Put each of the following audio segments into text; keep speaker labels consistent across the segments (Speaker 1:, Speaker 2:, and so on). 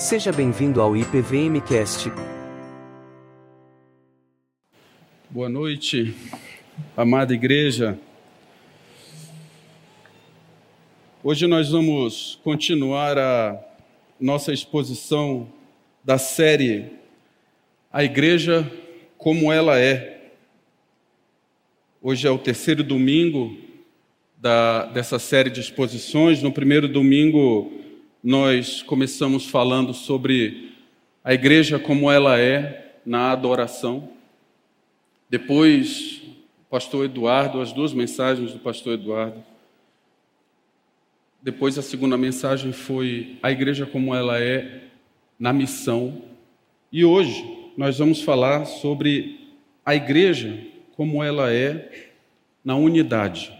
Speaker 1: Seja bem-vindo ao IPVMcast.
Speaker 2: Boa noite, amada igreja. Hoje nós vamos continuar a nossa exposição da série A Igreja como ela é. Hoje é o terceiro domingo da, dessa série de exposições. No primeiro domingo, nós começamos falando sobre a igreja como ela é na adoração. Depois, o pastor Eduardo, as duas mensagens do pastor Eduardo. Depois, a segunda mensagem foi a igreja como ela é na missão. E hoje, nós vamos falar sobre a igreja como ela é na unidade.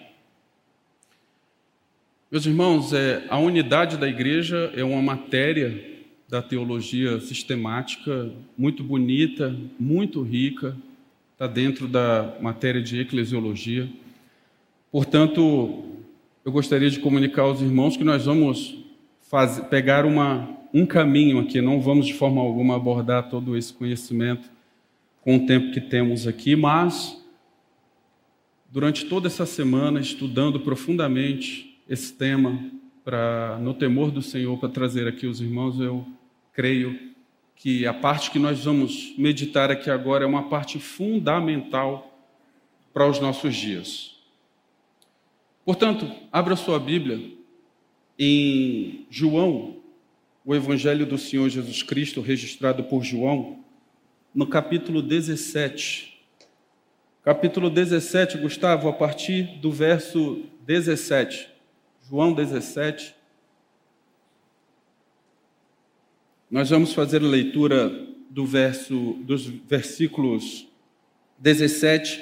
Speaker 2: Meus irmãos, é, a unidade da igreja é uma matéria da teologia sistemática muito bonita, muito rica, está dentro da matéria de eclesiologia. Portanto, eu gostaria de comunicar aos irmãos que nós vamos fazer, pegar uma, um caminho aqui, não vamos de forma alguma abordar todo esse conhecimento com o tempo que temos aqui, mas durante toda essa semana, estudando profundamente esse tema para no temor do Senhor para trazer aqui os irmãos, eu creio que a parte que nós vamos meditar aqui agora é uma parte fundamental para os nossos dias. Portanto, abra sua Bíblia em João, o Evangelho do Senhor Jesus Cristo, registrado por João, no capítulo 17. Capítulo 17, Gustavo, a partir do verso 17. João 17. Nós vamos fazer a leitura do verso, dos versículos 17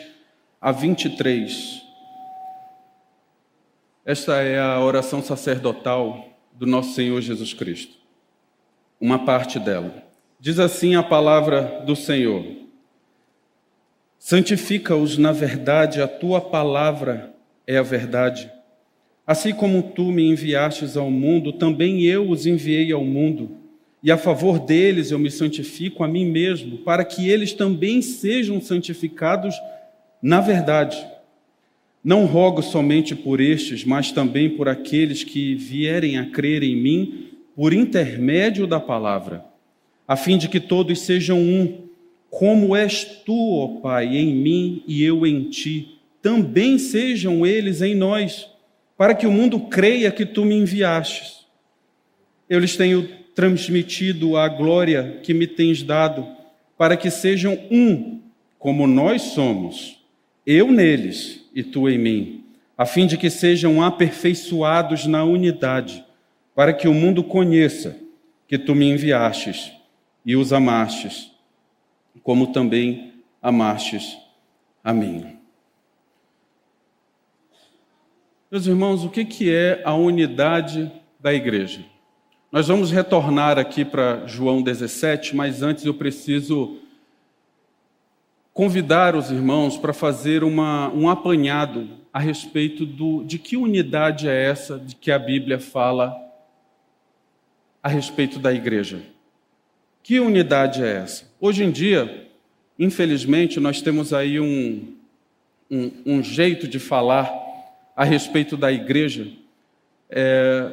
Speaker 2: a 23. Esta é a oração sacerdotal do nosso Senhor Jesus Cristo. Uma parte dela. Diz assim a palavra do Senhor: Santifica-os na verdade, a tua palavra é a verdade. Assim como tu me enviastes ao mundo, também eu os enviei ao mundo. E a favor deles eu me santifico a mim mesmo, para que eles também sejam santificados na verdade. Não rogo somente por estes, mas também por aqueles que vierem a crer em mim por intermédio da palavra, a fim de que todos sejam um, como és tu, ó Pai, em mim e eu em ti, também sejam eles em nós para que o mundo creia que tu me enviastes. Eu lhes tenho transmitido a glória que me tens dado, para que sejam um, como nós somos, eu neles e tu em mim, a fim de que sejam aperfeiçoados na unidade, para que o mundo conheça que tu me enviastes e os amastes, como também amastes a mim. Meus irmãos, o que é a unidade da igreja? Nós vamos retornar aqui para João 17, mas antes eu preciso convidar os irmãos para fazer uma, um apanhado a respeito do, de que unidade é essa de que a Bíblia fala a respeito da igreja. Que unidade é essa? Hoje em dia, infelizmente, nós temos aí um, um, um jeito de falar a respeito da igreja é,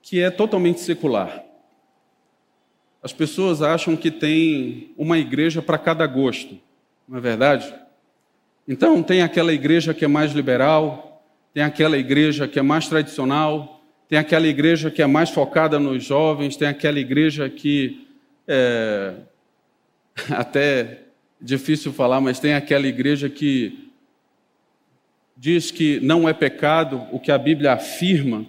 Speaker 2: que é totalmente secular. As pessoas acham que tem uma igreja para cada gosto, não é verdade? Então, tem aquela igreja que é mais liberal, tem aquela igreja que é mais tradicional, tem aquela igreja que é mais focada nos jovens, tem aquela igreja que é até difícil falar, mas tem aquela igreja que diz que não é pecado o que a Bíblia afirma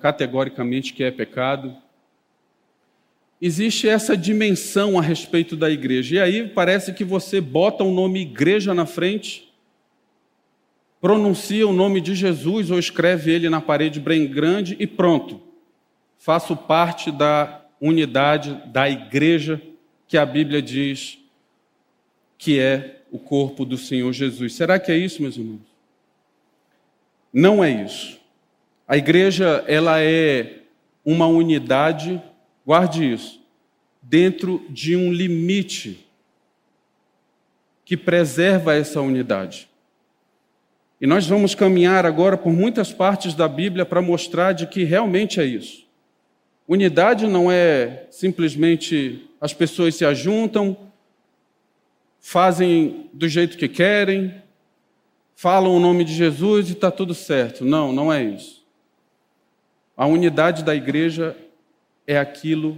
Speaker 2: categoricamente que é pecado. Existe essa dimensão a respeito da igreja. E aí parece que você bota o nome igreja na frente, pronuncia o nome de Jesus ou escreve ele na parede bem grande e pronto. Faço parte da unidade da igreja que a Bíblia diz que é o corpo do Senhor Jesus. Será que é isso, meus irmãos? Não é isso. A igreja, ela é uma unidade, guarde isso. dentro de um limite que preserva essa unidade. E nós vamos caminhar agora por muitas partes da Bíblia para mostrar de que realmente é isso. Unidade não é simplesmente as pessoas se ajuntam, fazem do jeito que querem, falam o nome de Jesus e está tudo certo. Não, não é isso. A unidade da igreja é aquilo,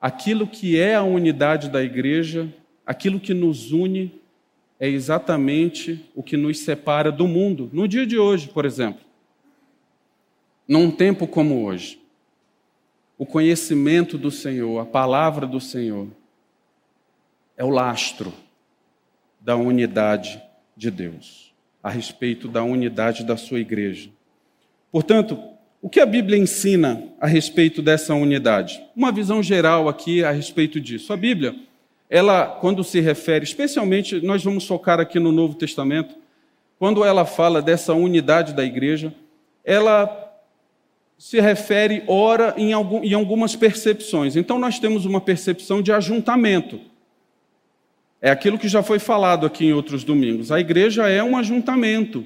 Speaker 2: aquilo que é a unidade da igreja, aquilo que nos une é exatamente o que nos separa do mundo, no dia de hoje, por exemplo. Num tempo como hoje o conhecimento do Senhor, a palavra do Senhor, é o lastro da unidade de Deus, a respeito da unidade da sua igreja. Portanto, o que a Bíblia ensina a respeito dessa unidade? Uma visão geral aqui a respeito disso. A Bíblia, ela, quando se refere, especialmente, nós vamos focar aqui no Novo Testamento, quando ela fala dessa unidade da igreja, ela se refere, ora, em, algum, em algumas percepções. Então, nós temos uma percepção de ajuntamento. É aquilo que já foi falado aqui em outros domingos. A igreja é um ajuntamento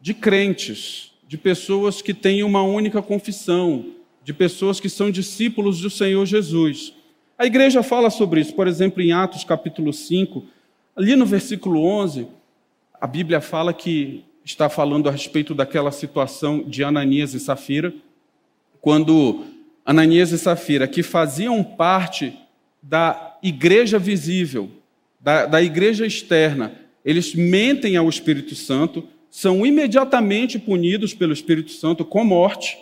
Speaker 2: de crentes, de pessoas que têm uma única confissão, de pessoas que são discípulos do Senhor Jesus. A igreja fala sobre isso, por exemplo, em Atos capítulo 5, ali no versículo 11, a Bíblia fala que está falando a respeito daquela situação de Ananias e Safira quando Ananias e Safira, que faziam parte da igreja visível, da, da igreja externa, eles mentem ao Espírito Santo, são imediatamente punidos pelo Espírito Santo com morte,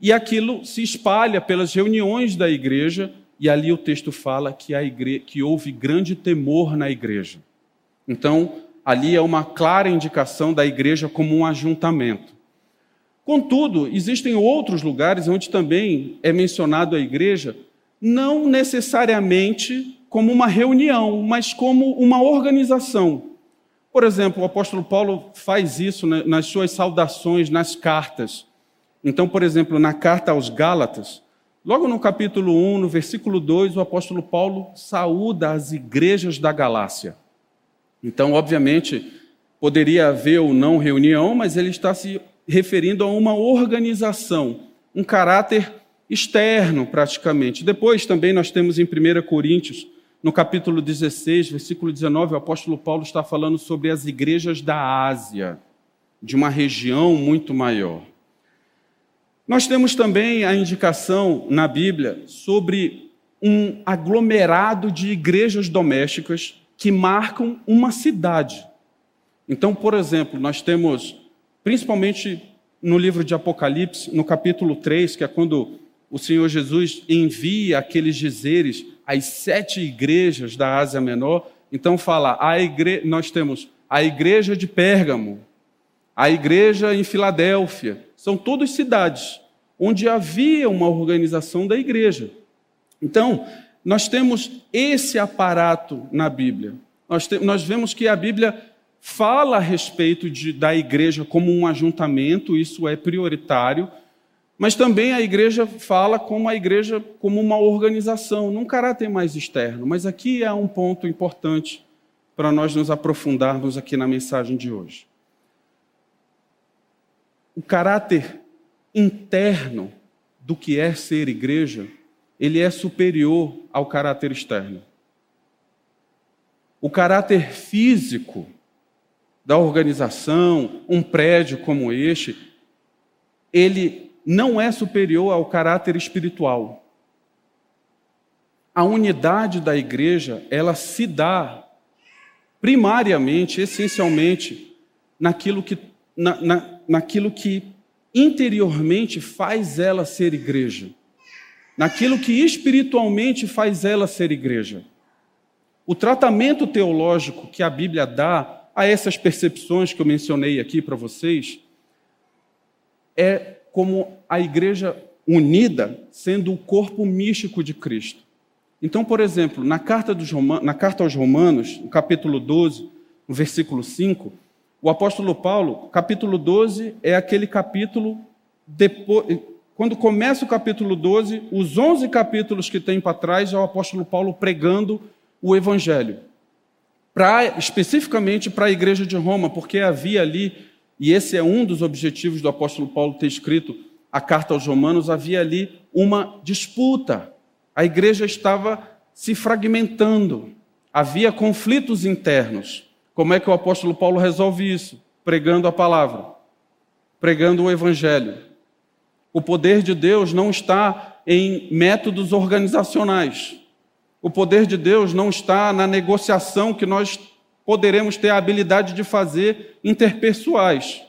Speaker 2: e aquilo se espalha pelas reuniões da igreja, e ali o texto fala que, a igre... que houve grande temor na igreja. Então, ali é uma clara indicação da igreja como um ajuntamento. Contudo, existem outros lugares onde também é mencionado a igreja, não necessariamente como uma reunião, mas como uma organização. Por exemplo, o apóstolo Paulo faz isso nas suas saudações, nas cartas. Então, por exemplo, na carta aos Gálatas, logo no capítulo 1, no versículo 2, o apóstolo Paulo saúda as igrejas da Galácia. Então, obviamente, poderia haver ou não reunião, mas ele está se referindo a uma organização, um caráter externo, praticamente. Depois também nós temos em 1 Coríntios, no capítulo 16, versículo 19, o apóstolo Paulo está falando sobre as igrejas da Ásia, de uma região muito maior. Nós temos também a indicação na Bíblia sobre um aglomerado de igrejas domésticas que marcam uma cidade. Então, por exemplo, nós temos principalmente no livro de Apocalipse, no capítulo 3, que é quando o Senhor Jesus envia aqueles dizeres às sete igrejas da Ásia Menor. Então fala, a igre... nós temos a igreja de Pérgamo, a igreja em Filadélfia, são todas cidades onde havia uma organização da igreja. Então, nós temos esse aparato na Bíblia. Nós, te... nós vemos que a Bíblia fala a respeito de, da igreja como um ajuntamento, isso é prioritário, mas também a igreja fala como a igreja como uma organização, num caráter mais externo. Mas aqui é um ponto importante para nós nos aprofundarmos aqui na mensagem de hoje. O caráter interno do que é ser igreja, ele é superior ao caráter externo. O caráter físico da organização, um prédio como este, ele não é superior ao caráter espiritual. A unidade da igreja, ela se dá primariamente, essencialmente, naquilo que, na, na, naquilo que interiormente faz ela ser igreja, naquilo que espiritualmente faz ela ser igreja. O tratamento teológico que a Bíblia dá a essas percepções que eu mencionei aqui para vocês, é como a igreja unida sendo o corpo místico de Cristo. Então, por exemplo, na carta, na carta aos Romanos, no capítulo 12, no versículo 5, o apóstolo Paulo, capítulo 12, é aquele capítulo depois, quando começa o capítulo 12, os 11 capítulos que tem para trás é o apóstolo Paulo pregando o evangelho. Pra, especificamente para a igreja de Roma, porque havia ali, e esse é um dos objetivos do apóstolo Paulo ter escrito a carta aos Romanos, havia ali uma disputa. A igreja estava se fragmentando, havia conflitos internos. Como é que o apóstolo Paulo resolve isso? Pregando a palavra, pregando o evangelho. O poder de Deus não está em métodos organizacionais. O poder de Deus não está na negociação que nós poderemos ter a habilidade de fazer interpessoais.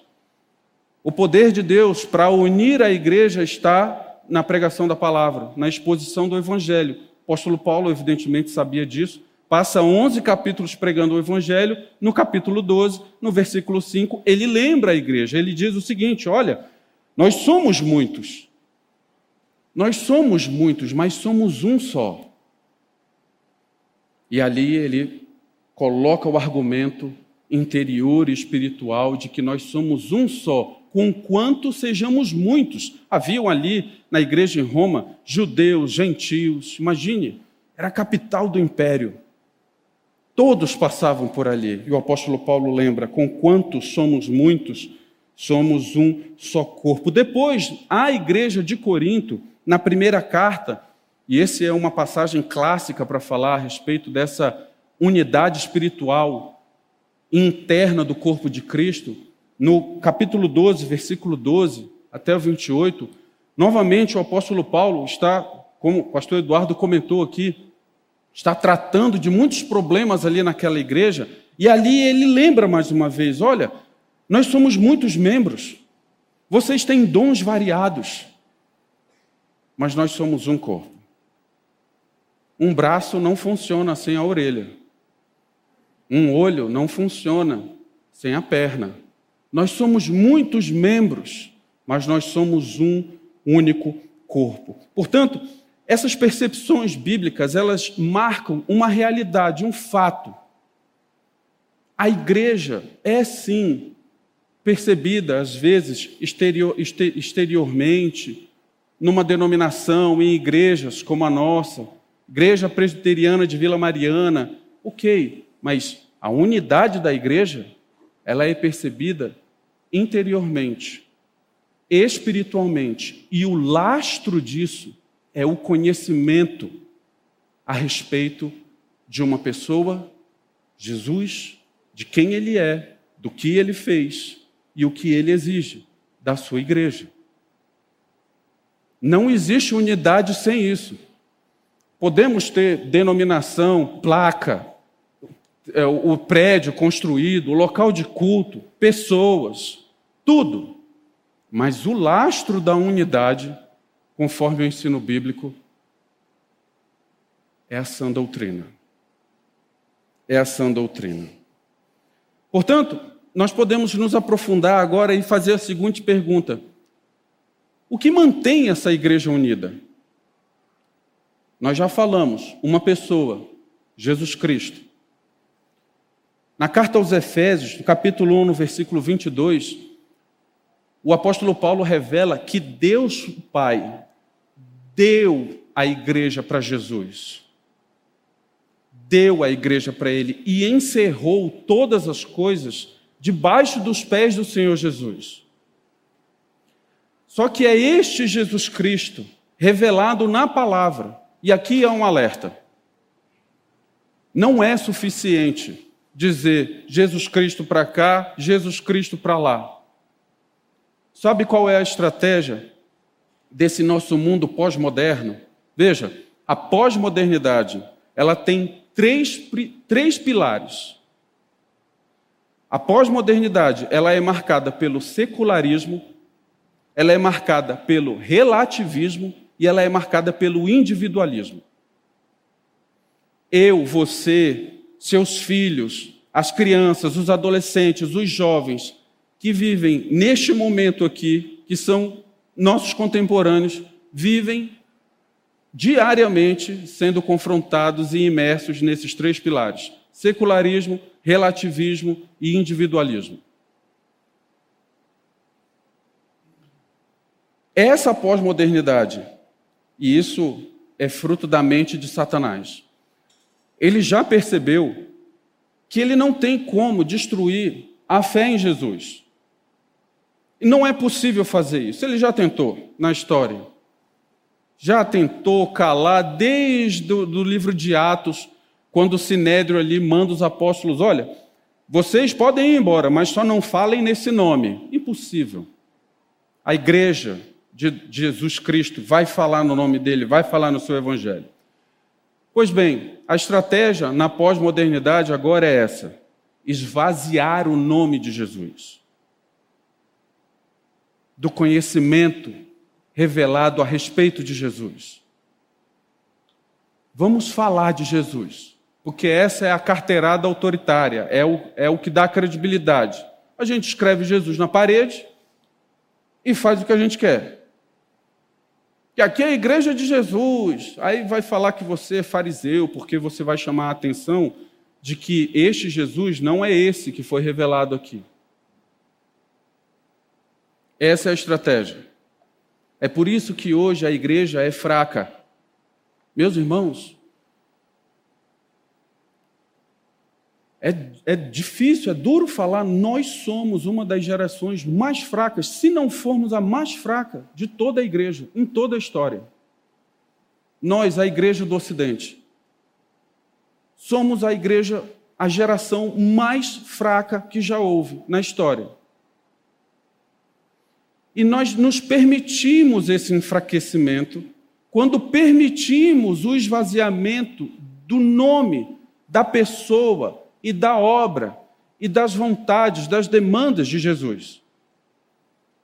Speaker 2: O poder de Deus para unir a igreja está na pregação da palavra, na exposição do evangelho. O apóstolo Paulo, evidentemente, sabia disso, passa 11 capítulos pregando o Evangelho, no capítulo 12, no versículo 5, ele lembra a igreja, ele diz o seguinte: olha, nós somos muitos, nós somos muitos, mas somos um só. E ali ele coloca o argumento interior e espiritual de que nós somos um só, conquanto sejamos muitos. Haviam ali na igreja em Roma judeus, gentios, imagine, era a capital do império. Todos passavam por ali. E o apóstolo Paulo lembra: com quantos somos muitos, somos um só corpo. Depois, a igreja de Corinto, na primeira carta, e essa é uma passagem clássica para falar a respeito dessa unidade espiritual interna do corpo de Cristo, no capítulo 12, versículo 12 até o 28, novamente o apóstolo Paulo está, como o pastor Eduardo comentou aqui, está tratando de muitos problemas ali naquela igreja, e ali ele lembra mais uma vez: olha, nós somos muitos membros, vocês têm dons variados, mas nós somos um corpo. Um braço não funciona sem a orelha, um olho não funciona sem a perna. Nós somos muitos membros, mas nós somos um único corpo. Portanto, essas percepções bíblicas, elas marcam uma realidade, um fato. A igreja é sim percebida, às vezes, exterior, exteriormente, numa denominação, em igrejas como a nossa, Igreja Presbiteriana de Vila Mariana, ok, mas a unidade da igreja, ela é percebida interiormente, espiritualmente, e o lastro disso é o conhecimento a respeito de uma pessoa, Jesus, de quem ele é, do que ele fez e o que ele exige da sua igreja. Não existe unidade sem isso. Podemos ter denominação, placa, é, o prédio construído, o local de culto, pessoas, tudo. Mas o lastro da unidade conforme o ensino bíblico, é a sã doutrina. É a sã doutrina. Portanto, nós podemos nos aprofundar agora e fazer a seguinte pergunta: O que mantém essa igreja unida? Nós já falamos, uma pessoa, Jesus Cristo. Na carta aos Efésios, no capítulo 1, no versículo 22, o apóstolo Paulo revela que Deus Pai deu a igreja para Jesus. Deu a igreja para ele e encerrou todas as coisas debaixo dos pés do Senhor Jesus. Só que é este Jesus Cristo revelado na palavra, e aqui é um alerta. Não é suficiente dizer Jesus Cristo para cá, Jesus Cristo para lá. Sabe qual é a estratégia desse nosso mundo pós-moderno? Veja, a pós-modernidade, ela tem três, três pilares. A pós-modernidade, ela é marcada pelo secularismo, ela é marcada pelo relativismo e ela é marcada pelo individualismo. Eu, você, seus filhos, as crianças, os adolescentes, os jovens que vivem neste momento aqui, que são nossos contemporâneos vivem diariamente sendo confrontados e imersos nesses três pilares: secularismo, relativismo e individualismo. Essa pós-modernidade, e isso é fruto da mente de Satanás, ele já percebeu que ele não tem como destruir a fé em Jesus. Não é possível fazer isso. Ele já tentou na história. Já tentou calar desde o do livro de Atos, quando o Sinédrio ali manda os apóstolos: olha, vocês podem ir embora, mas só não falem nesse nome. Impossível. A igreja de Jesus Cristo vai falar no nome dele, vai falar no seu evangelho. Pois bem, a estratégia na pós-modernidade agora é essa: esvaziar o nome de Jesus do conhecimento revelado a respeito de Jesus. Vamos falar de Jesus, porque essa é a carteirada autoritária, é o, é o que dá credibilidade. A gente escreve Jesus na parede e faz o que a gente quer. Que aqui é a igreja de Jesus. Aí vai falar que você é fariseu, porque você vai chamar a atenção de que este Jesus não é esse que foi revelado aqui. Essa é a estratégia. É por isso que hoje a igreja é fraca. Meus irmãos, é, é difícil, é duro falar, nós somos uma das gerações mais fracas, se não formos a mais fraca de toda a igreja, em toda a história. Nós, a igreja do Ocidente, somos a igreja, a geração mais fraca que já houve na história. E nós nos permitimos esse enfraquecimento quando permitimos o esvaziamento do nome, da pessoa e da obra e das vontades, das demandas de Jesus.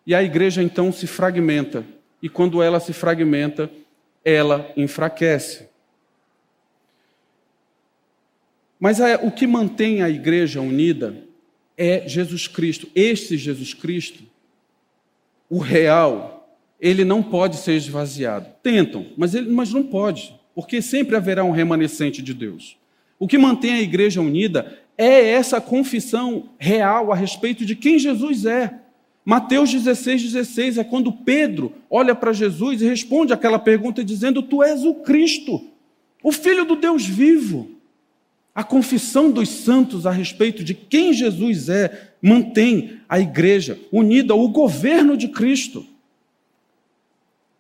Speaker 2: E a igreja então se fragmenta, e quando ela se fragmenta, ela enfraquece. Mas o que mantém a igreja unida é Jesus Cristo. Este Jesus Cristo o real, ele não pode ser esvaziado. Tentam, mas, ele, mas não pode, porque sempre haverá um remanescente de Deus. O que mantém a igreja unida é essa confissão real a respeito de quem Jesus é. Mateus 16, 16 é quando Pedro olha para Jesus e responde aquela pergunta dizendo: Tu és o Cristo, o Filho do Deus vivo. A confissão dos santos a respeito de quem Jesus é mantém a igreja unida ao governo de Cristo.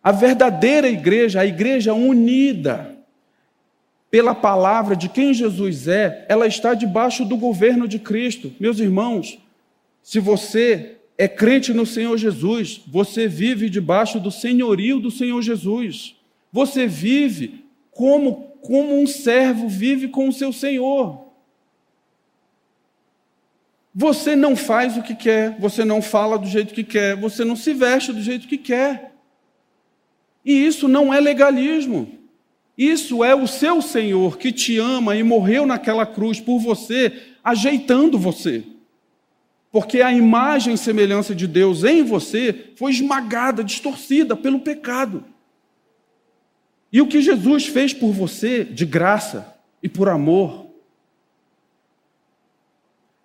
Speaker 2: A verdadeira igreja, a igreja unida pela palavra de quem Jesus é, ela está debaixo do governo de Cristo. Meus irmãos, se você é crente no Senhor Jesus, você vive debaixo do senhorio do Senhor Jesus. Você vive como como um servo vive com o seu senhor. Você não faz o que quer, você não fala do jeito que quer, você não se veste do jeito que quer. E isso não é legalismo. Isso é o seu Senhor que te ama e morreu naquela cruz por você, ajeitando você. Porque a imagem e semelhança de Deus em você foi esmagada, distorcida pelo pecado. E o que Jesus fez por você, de graça e por amor,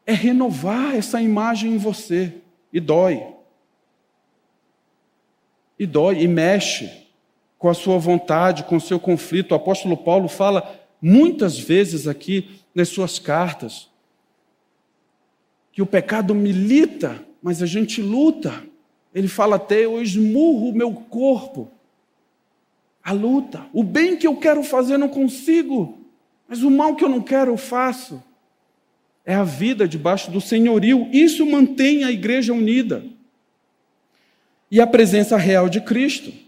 Speaker 2: é renovar essa imagem em você. E dói. E dói, e mexe com a sua vontade, com o seu conflito. O apóstolo Paulo fala muitas vezes aqui nas suas cartas que o pecado milita, mas a gente luta. Ele fala até: eu esmurro o meu corpo a luta. O bem que eu quero fazer não consigo, mas o mal que eu não quero eu faço. É a vida debaixo do senhorio. Isso mantém a igreja unida. E a presença real de Cristo.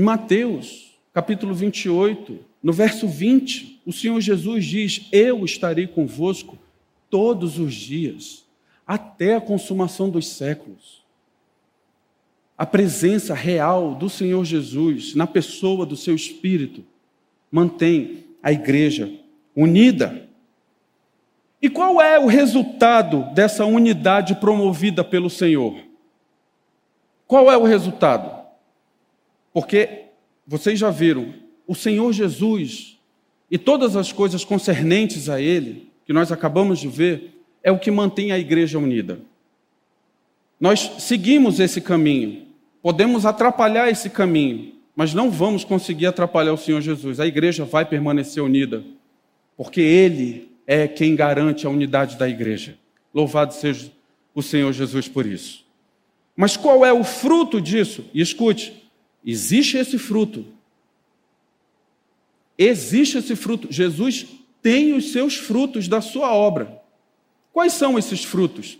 Speaker 2: Em Mateus, capítulo 28, no verso 20, o Senhor Jesus diz: Eu estarei convosco todos os dias, até a consumação dos séculos a presença real do Senhor Jesus na pessoa do seu espírito mantém a igreja unida. E qual é o resultado dessa unidade promovida pelo Senhor? Qual é o resultado? Porque vocês já viram, o Senhor Jesus e todas as coisas concernentes a Ele, que nós acabamos de ver, é o que mantém a igreja unida. Nós seguimos esse caminho podemos atrapalhar esse caminho, mas não vamos conseguir atrapalhar o Senhor Jesus. A igreja vai permanecer unida, porque Ele é quem garante a unidade da igreja. Louvado seja o Senhor Jesus por isso. Mas qual é o fruto disso? E escute, existe esse fruto. Existe esse fruto. Jesus tem os seus frutos da sua obra. Quais são esses frutos?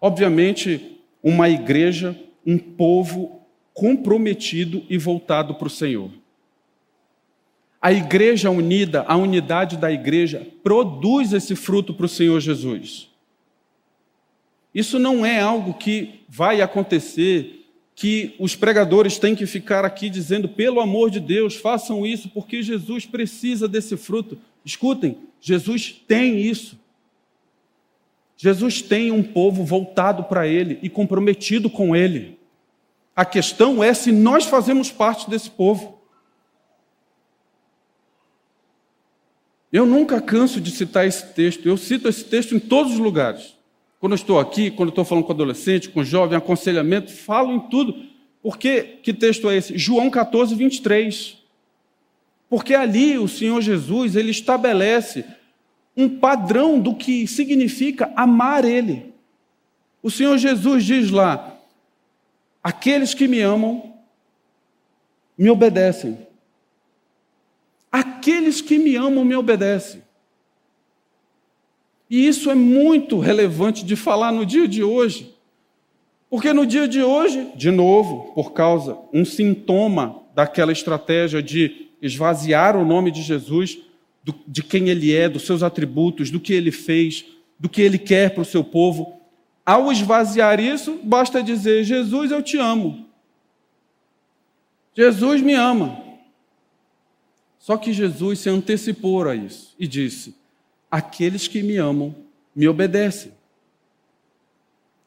Speaker 2: Obviamente, uma igreja, um povo comprometido e voltado para o Senhor. A igreja unida, a unidade da igreja, produz esse fruto para o Senhor Jesus. Isso não é algo que vai acontecer, que os pregadores têm que ficar aqui dizendo, pelo amor de Deus, façam isso, porque Jesus precisa desse fruto. Escutem, Jesus tem isso. Jesus tem um povo voltado para Ele e comprometido com Ele. A questão é se nós fazemos parte desse povo. Eu nunca canso de citar esse texto, eu cito esse texto em todos os lugares. Quando eu estou aqui, quando eu estou falando com adolescente, com jovem, aconselhamento, falo em tudo. Porque que texto é esse? João 14, 23. Porque ali o Senhor Jesus, ele estabelece um padrão do que significa amar ele. O Senhor Jesus diz lá: Aqueles que me amam me obedecem. Aqueles que me amam me obedecem. E isso é muito relevante de falar no dia de hoje. Porque no dia de hoje, de novo, por causa um sintoma daquela estratégia de esvaziar o nome de Jesus, do, de quem ele é, dos seus atributos, do que ele fez, do que ele quer para o seu povo, ao esvaziar isso, basta dizer: Jesus, eu te amo. Jesus me ama. Só que Jesus se antecipou a isso e disse: aqueles que me amam me obedecem.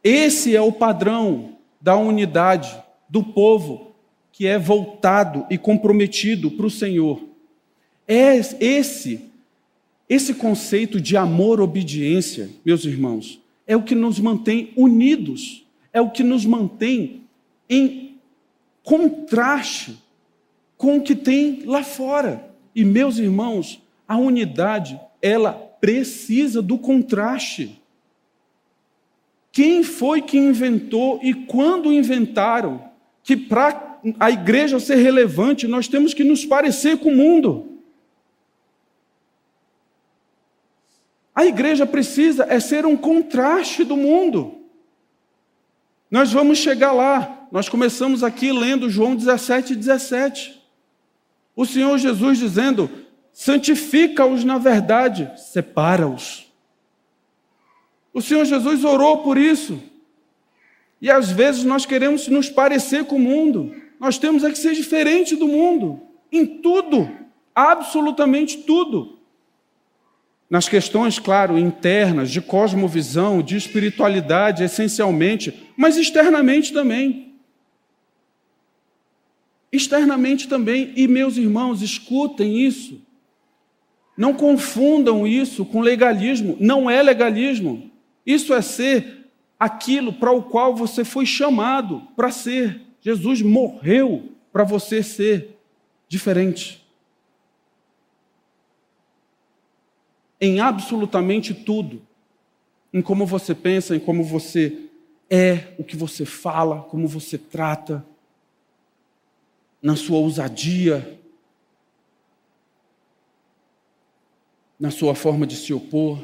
Speaker 2: Esse é o padrão da unidade do povo que é voltado e comprometido para o Senhor. É esse esse conceito de amor obediência, meus irmãos, é o que nos mantém unidos, é o que nos mantém em contraste com o que tem lá fora. E meus irmãos, a unidade, ela precisa do contraste. Quem foi que inventou e quando inventaram que para a igreja ser relevante nós temos que nos parecer com o mundo? A igreja precisa é ser um contraste do mundo. Nós vamos chegar lá. Nós começamos aqui lendo João 17, 17. O Senhor Jesus dizendo: santifica-os na verdade, separa-os. O Senhor Jesus orou por isso. E às vezes nós queremos nos parecer com o mundo. Nós temos é que ser diferente do mundo, em tudo, absolutamente tudo. Nas questões, claro, internas, de cosmovisão, de espiritualidade, essencialmente, mas externamente também. Externamente também. E, meus irmãos, escutem isso. Não confundam isso com legalismo. Não é legalismo. Isso é ser aquilo para o qual você foi chamado para ser. Jesus morreu para você ser diferente. Em absolutamente tudo. Em como você pensa, em como você é, o que você fala, como você trata, na sua ousadia, na sua forma de se opor.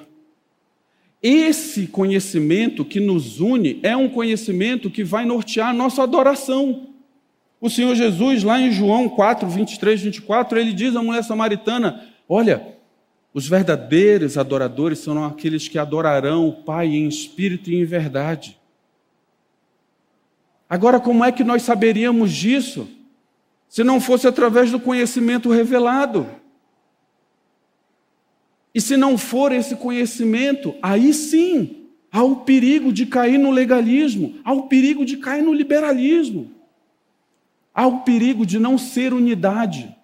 Speaker 2: Esse conhecimento que nos une é um conhecimento que vai nortear a nossa adoração. O Senhor Jesus, lá em João 4, 23, 24, ele diz à mulher samaritana: Olha, os verdadeiros adoradores são aqueles que adorarão o Pai em espírito e em verdade. Agora, como é que nós saberíamos disso? Se não fosse através do conhecimento revelado. E se não for esse conhecimento, aí sim há o perigo de cair no legalismo, há o perigo de cair no liberalismo. Há o perigo de não ser unidade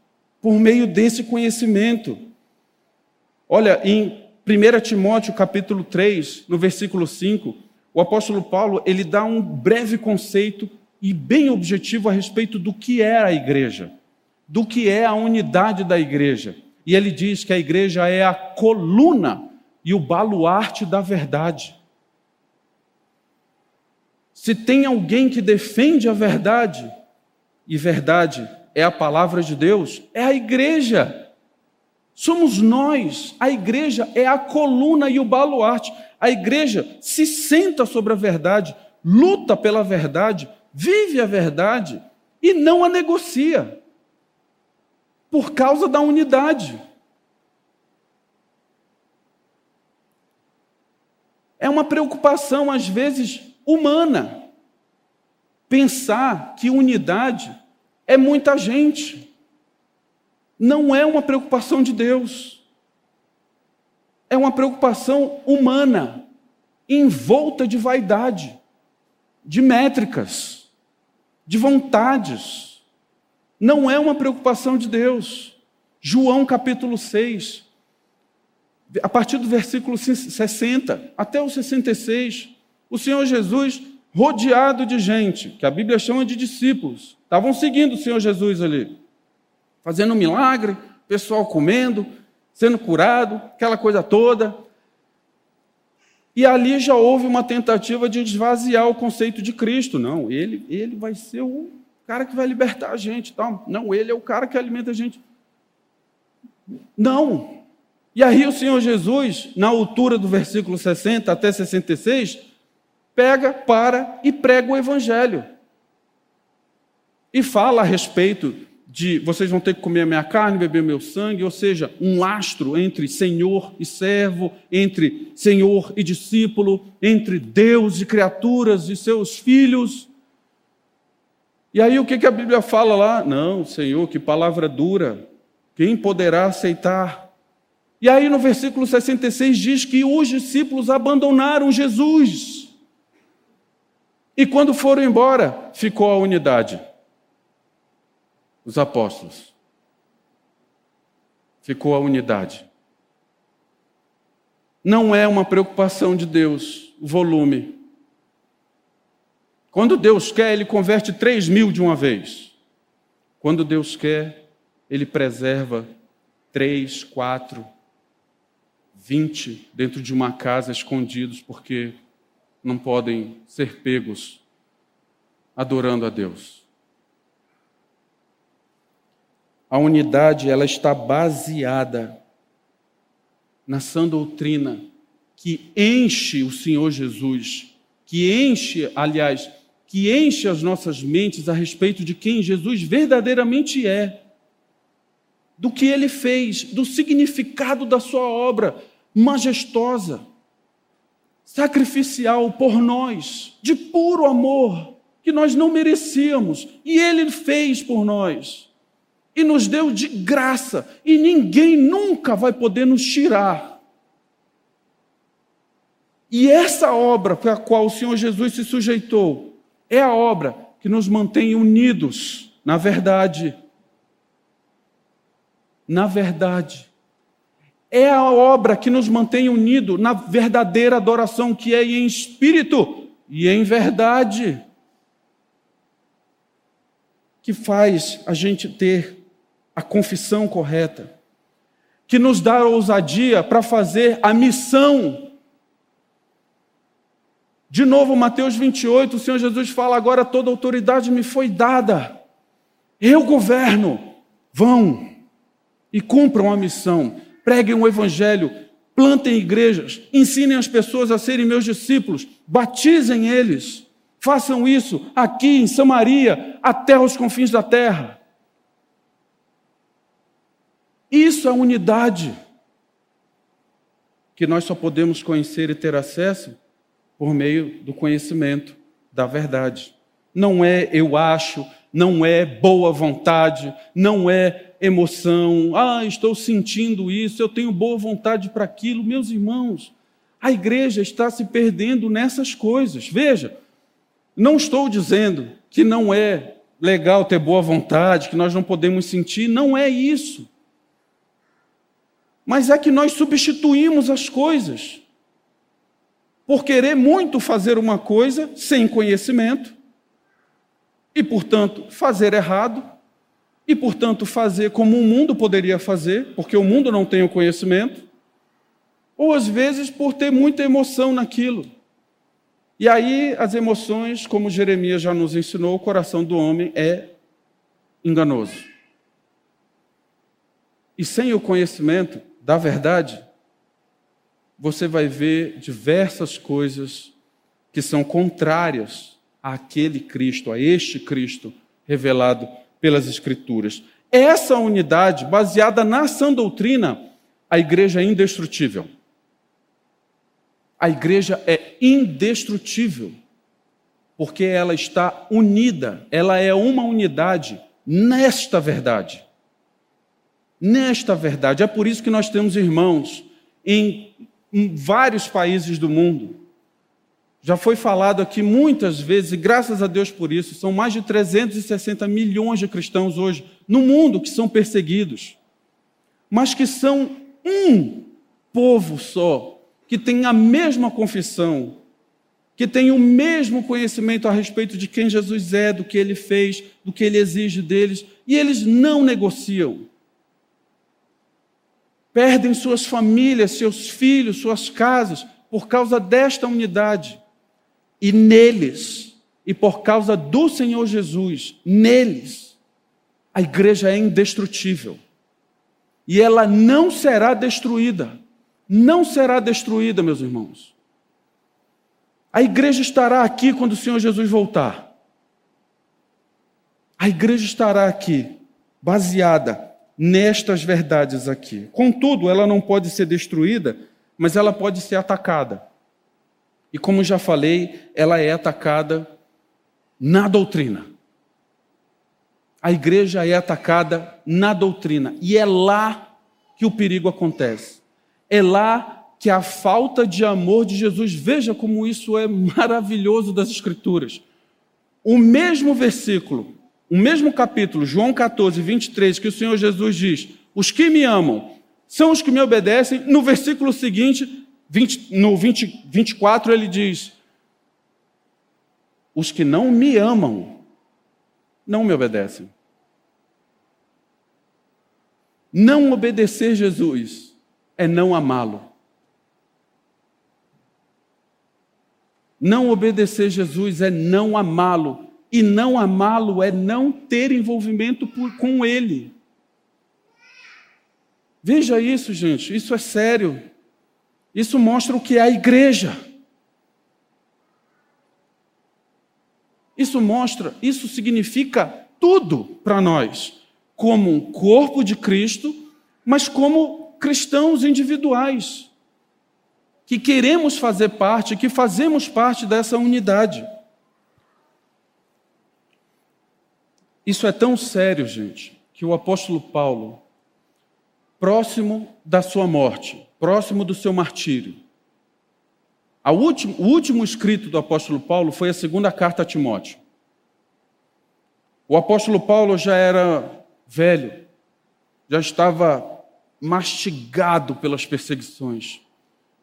Speaker 2: por meio desse conhecimento. Olha, em 1 Timóteo capítulo 3, no versículo 5, o apóstolo Paulo, ele dá um breve conceito e bem objetivo a respeito do que é a igreja, do que é a unidade da igreja. E ele diz que a igreja é a coluna e o baluarte da verdade. Se tem alguém que defende a verdade, e verdade é a palavra de Deus, é a igreja. Somos nós. A igreja é a coluna e o baluarte. A igreja se senta sobre a verdade, luta pela verdade, vive a verdade e não a negocia. Por causa da unidade. É uma preocupação, às vezes, humana. Pensar que unidade é muita gente. Não é uma preocupação de Deus. É uma preocupação humana, envolta de vaidade, de métricas, de vontades. Não é uma preocupação de Deus. João capítulo 6, a partir do versículo 60 até o 66, o Senhor Jesus, rodeado de gente, que a Bíblia chama de discípulos, estavam seguindo o Senhor Jesus ali, fazendo um milagre, pessoal comendo, sendo curado, aquela coisa toda. E ali já houve uma tentativa de esvaziar o conceito de Cristo. Não, ele, ele vai ser o cara que vai libertar a gente. Tal. Não, ele é o cara que alimenta a gente. Não. E aí o Senhor Jesus, na altura do versículo 60 até 66, pega, para e prega o evangelho. E fala a respeito de vocês vão ter que comer a minha carne, beber meu sangue, ou seja, um lastro entre senhor e servo, entre senhor e discípulo, entre Deus e criaturas e seus filhos. E aí o que, que a Bíblia fala lá? Não, Senhor, que palavra dura. Quem poderá aceitar? E aí no versículo 66 diz que os discípulos abandonaram Jesus. E quando foram embora, ficou a unidade. Os apóstolos. Ficou a unidade. Não é uma preocupação de Deus o volume. Quando Deus quer, Ele converte três mil de uma vez. Quando Deus quer, Ele preserva três, quatro, vinte dentro de uma casa escondidos, porque não podem ser pegos adorando a Deus. A unidade ela está baseada na sã doutrina que enche o Senhor Jesus, que enche, aliás, que enche as nossas mentes a respeito de quem Jesus verdadeiramente é, do que ele fez, do significado da sua obra majestosa sacrificial por nós, de puro amor, que nós não merecíamos, e Ele fez por nós, e nos deu de graça, e ninguém nunca vai poder nos tirar. E essa obra para a qual o Senhor Jesus se sujeitou, é a obra que nos mantém unidos na verdade. Na verdade é a obra que nos mantém unidos na verdadeira adoração, que é em espírito e em verdade, que faz a gente ter a confissão correta, que nos dá ousadia para fazer a missão. De novo, Mateus 28, o Senhor Jesus fala: agora toda autoridade me foi dada, eu governo, vão e cumpram a missão. Preguem o evangelho, plantem igrejas, ensinem as pessoas a serem meus discípulos, batizem eles. Façam isso aqui em Samaria, até os confins da terra. Isso é unidade que nós só podemos conhecer e ter acesso por meio do conhecimento da verdade. Não é eu acho, não é boa vontade, não é emoção, ah, estou sentindo isso, eu tenho boa vontade para aquilo. Meus irmãos, a igreja está se perdendo nessas coisas. Veja, não estou dizendo que não é legal ter boa vontade, que nós não podemos sentir, não é isso. Mas é que nós substituímos as coisas. Por querer muito fazer uma coisa sem conhecimento, e, portanto, fazer errado, e, portanto, fazer como o mundo poderia fazer, porque o mundo não tem o conhecimento, ou às vezes por ter muita emoção naquilo. E aí as emoções, como Jeremias já nos ensinou, o coração do homem é enganoso. E sem o conhecimento da verdade, você vai ver diversas coisas que são contrárias àquele Cristo, a este Cristo revelado pelas Escrituras. Essa unidade, baseada na sã doutrina, a igreja é indestrutível. A igreja é indestrutível, porque ela está unida, ela é uma unidade nesta verdade. Nesta verdade. É por isso que nós temos irmãos em, em vários países do mundo. Já foi falado aqui muitas vezes, e graças a Deus por isso, são mais de 360 milhões de cristãos hoje no mundo que são perseguidos, mas que são um povo só, que têm a mesma confissão, que têm o mesmo conhecimento a respeito de quem Jesus é, do que ele fez, do que ele exige deles, e eles não negociam. Perdem suas famílias, seus filhos, suas casas, por causa desta unidade. E neles, e por causa do Senhor Jesus, neles, a igreja é indestrutível. E ela não será destruída não será destruída, meus irmãos. A igreja estará aqui quando o Senhor Jesus voltar. A igreja estará aqui, baseada nestas verdades aqui. Contudo, ela não pode ser destruída, mas ela pode ser atacada. E como já falei, ela é atacada na doutrina. A igreja é atacada na doutrina. E é lá que o perigo acontece. É lá que a falta de amor de Jesus, veja como isso é maravilhoso das Escrituras. O mesmo versículo, o mesmo capítulo, João 14, 23, que o Senhor Jesus diz: Os que me amam são os que me obedecem. No versículo seguinte, 20, no 20, 24, ele diz: Os que não me amam não me obedecem. Não obedecer Jesus é não amá-lo. Não obedecer Jesus é não amá-lo. E não amá-lo é não ter envolvimento por, com ele. Veja isso, gente, isso é sério. Isso mostra o que é a igreja. Isso mostra, isso significa tudo para nós, como um corpo de Cristo, mas como cristãos individuais, que queremos fazer parte, que fazemos parte dessa unidade. Isso é tão sério, gente, que o apóstolo Paulo, próximo da sua morte, próximo do seu martírio, o último escrito do apóstolo Paulo foi a segunda carta a Timóteo. O apóstolo Paulo já era velho, já estava mastigado pelas perseguições.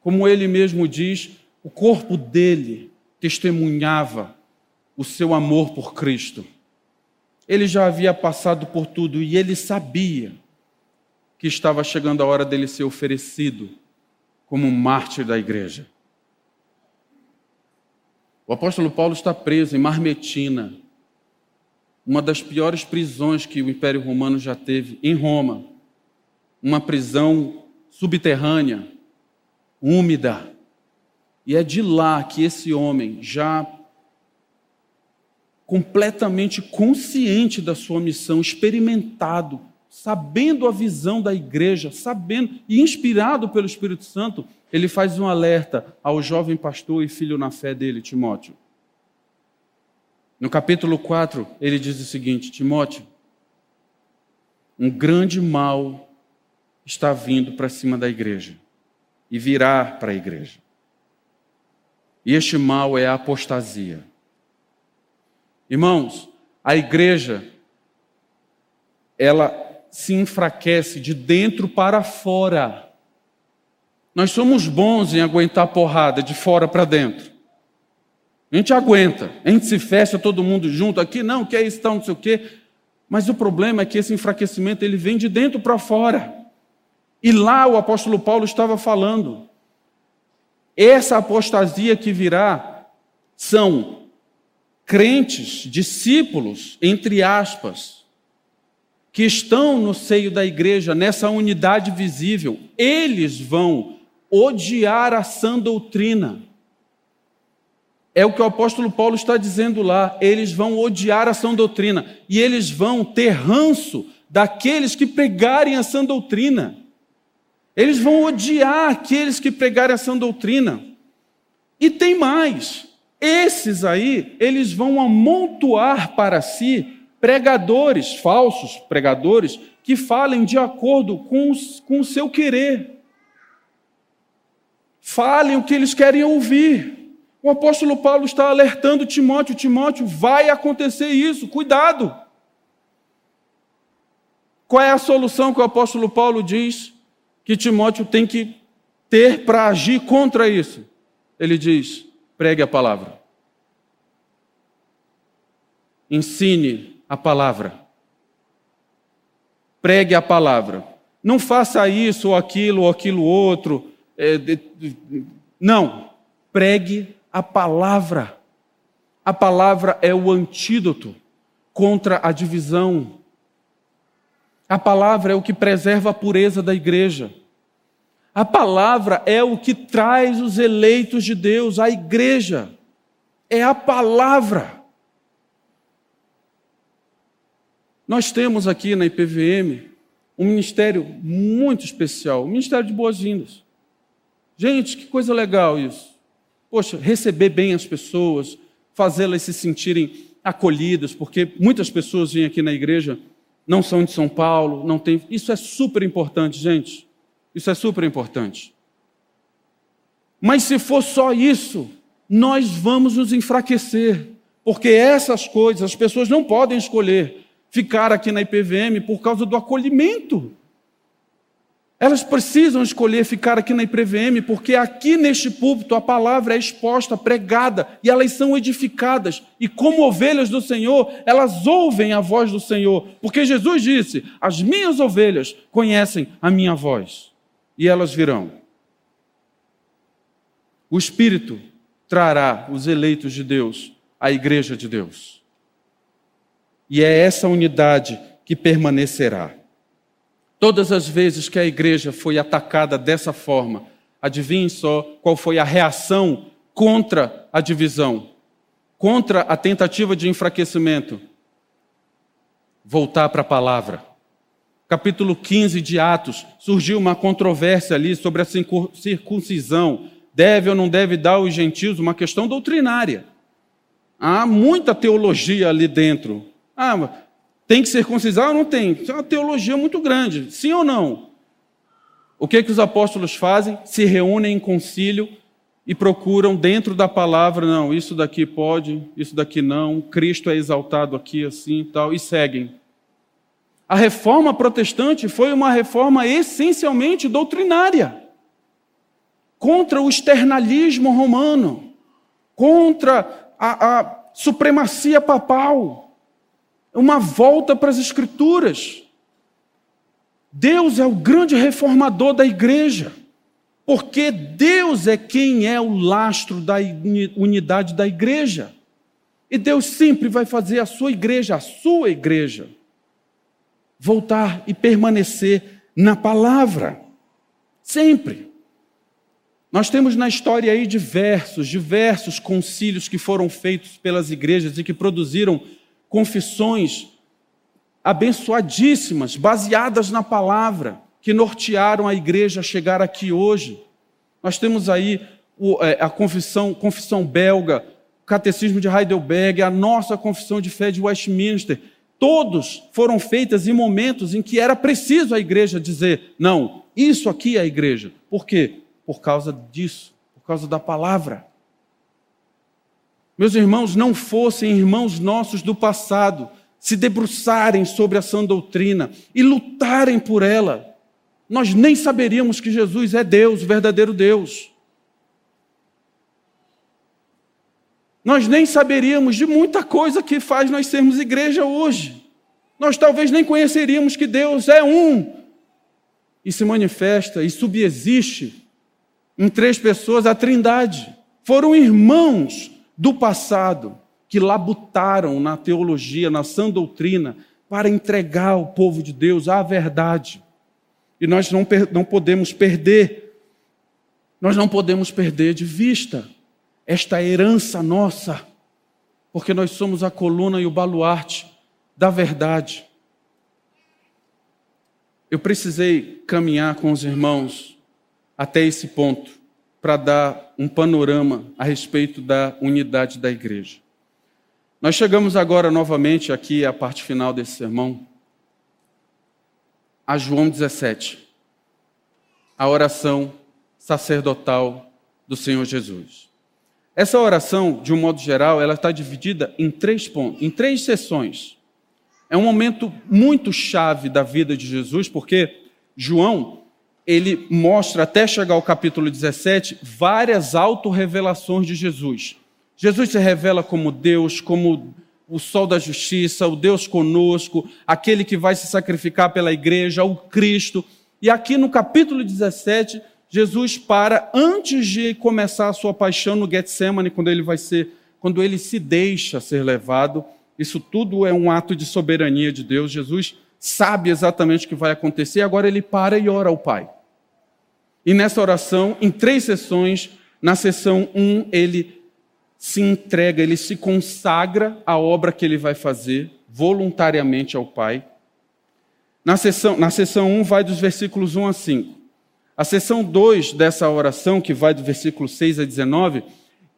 Speaker 2: Como ele mesmo diz, o corpo dele testemunhava o seu amor por Cristo. Ele já havia passado por tudo e ele sabia que estava chegando a hora dele ser oferecido como mártir da igreja. O apóstolo Paulo está preso em Marmetina, uma das piores prisões que o Império Romano já teve, em Roma uma prisão subterrânea, úmida. E é de lá que esse homem, já completamente consciente da sua missão, experimentado, sabendo a visão da igreja, sabendo e inspirado pelo Espírito Santo, ele faz um alerta ao jovem pastor e filho na fé dele, Timóteo. No capítulo 4, ele diz o seguinte: Timóteo, um grande mal está vindo para cima da igreja e virá para a igreja. E este mal é a apostasia. Irmãos, a igreja ela se enfraquece de dentro para fora. Nós somos bons em aguentar porrada de fora para dentro. A gente aguenta, a gente se fecha todo mundo junto aqui, não, que é isso, não sei o quê. Mas o problema é que esse enfraquecimento ele vem de dentro para fora. E lá o apóstolo Paulo estava falando. Essa apostasia que virá são crentes, discípulos, entre aspas, que estão no seio da igreja, nessa unidade visível, eles vão odiar a sã doutrina. É o que o apóstolo Paulo está dizendo lá. Eles vão odiar a sã doutrina e eles vão ter ranço daqueles que pregarem a sã doutrina. Eles vão odiar aqueles que pregarem a sã doutrina. E tem mais. Esses aí, eles vão amontoar para si pregadores, falsos pregadores, que falem de acordo com, os, com o seu querer. Falem o que eles querem ouvir. O apóstolo Paulo está alertando Timóteo: Timóteo, vai acontecer isso, cuidado. Qual é a solução que o apóstolo Paulo diz que Timóteo tem que ter para agir contra isso? Ele diz: pregue a palavra. Ensine a palavra. Pregue a palavra. Não faça isso ou aquilo ou aquilo outro. É, não. Pregue a palavra. A palavra é o antídoto contra a divisão. A palavra é o que preserva a pureza da igreja. A palavra é o que traz os eleitos de Deus à igreja. É a palavra. Nós temos aqui na IPVM um ministério muito especial, o Ministério de Boas-Vindas. Gente, que coisa legal isso. Poxa, receber bem as pessoas, fazê-las se sentirem acolhidas, porque muitas pessoas vêm aqui na igreja, não são de São Paulo, não tem. Isso é super importante, gente. Isso é super importante. Mas se for só isso, nós vamos nos enfraquecer, porque essas coisas as pessoas não podem escolher ficar aqui na IPVM por causa do acolhimento. Elas precisam escolher ficar aqui na IPVM porque aqui neste púlpito a palavra é exposta, pregada e elas são edificadas. E como ovelhas do Senhor, elas ouvem a voz do Senhor, porque Jesus disse: As minhas ovelhas conhecem a minha voz e elas virão. O Espírito trará os eleitos de Deus à igreja de Deus. E é essa unidade que permanecerá. Todas as vezes que a igreja foi atacada dessa forma, adivinhe só qual foi a reação contra a divisão, contra a tentativa de enfraquecimento? Voltar para a palavra. Capítulo 15 de Atos, surgiu uma controvérsia ali sobre a circuncisão. Deve ou não deve dar aos gentios? Uma questão doutrinária. Há muita teologia ali dentro. Ah, tem que circuncidar ou não tem? Isso é uma teologia muito grande. Sim ou não? O que, que os apóstolos fazem? Se reúnem em concílio e procuram dentro da palavra, não, isso daqui pode, isso daqui não, Cristo é exaltado aqui assim e tal, e seguem. A reforma protestante foi uma reforma essencialmente doutrinária, contra o externalismo romano, contra a, a supremacia papal uma volta para as Escrituras. Deus é o grande reformador da igreja, porque Deus é quem é o lastro da unidade da igreja. E Deus sempre vai fazer a sua igreja, a sua igreja, voltar e permanecer na palavra. Sempre. Nós temos na história aí diversos, diversos concílios que foram feitos pelas igrejas e que produziram confissões abençoadíssimas, baseadas na palavra, que nortearam a igreja a chegar aqui hoje. Nós temos aí é, a confissão, confissão belga, o catecismo de Heidelberg, a nossa confissão de fé de Westminster. Todos foram feitas em momentos em que era preciso a igreja dizer: não, isso aqui é a igreja. Por quê? Por causa disso, por causa da palavra meus irmãos, não fossem irmãos nossos do passado se debruçarem sobre a sã doutrina e lutarem por ela, nós nem saberíamos que Jesus é Deus, o verdadeiro Deus. Nós nem saberíamos de muita coisa que faz nós sermos igreja hoje. Nós talvez nem conheceríamos que Deus é um e se manifesta e subexiste em três pessoas a Trindade. Foram irmãos do passado que labutaram na teologia, na sã doutrina, para entregar ao povo de Deus a verdade. E nós não, não podemos perder, nós não podemos perder de vista esta herança nossa, porque nós somos a coluna e o baluarte da verdade. Eu precisei caminhar com os irmãos até esse ponto para dar um panorama a respeito da unidade da igreja. Nós chegamos agora novamente aqui à parte final desse sermão, a João 17, a oração sacerdotal do Senhor Jesus. Essa oração, de um modo geral, ela está dividida em três pontos, em três sessões. É um momento muito chave da vida de Jesus, porque João, ele mostra até chegar ao capítulo 17 várias autorrevelações de Jesus. Jesus se revela como Deus, como o sol da justiça, o Deus conosco, aquele que vai se sacrificar pela igreja, o Cristo. E aqui no capítulo 17, Jesus para antes de começar a sua paixão no Getsemane, quando ele vai ser, quando ele se deixa ser levado. Isso tudo é um ato de soberania de Deus. Jesus sabe exatamente o que vai acontecer, agora ele para e ora ao Pai. E nessa oração, em três sessões, na sessão 1, um, ele se entrega, ele se consagra à obra que ele vai fazer voluntariamente ao Pai. Na sessão, na sessão 1 vai dos versículos 1 a 5. A seção 2 dessa oração, que vai do versículo 6 a 19,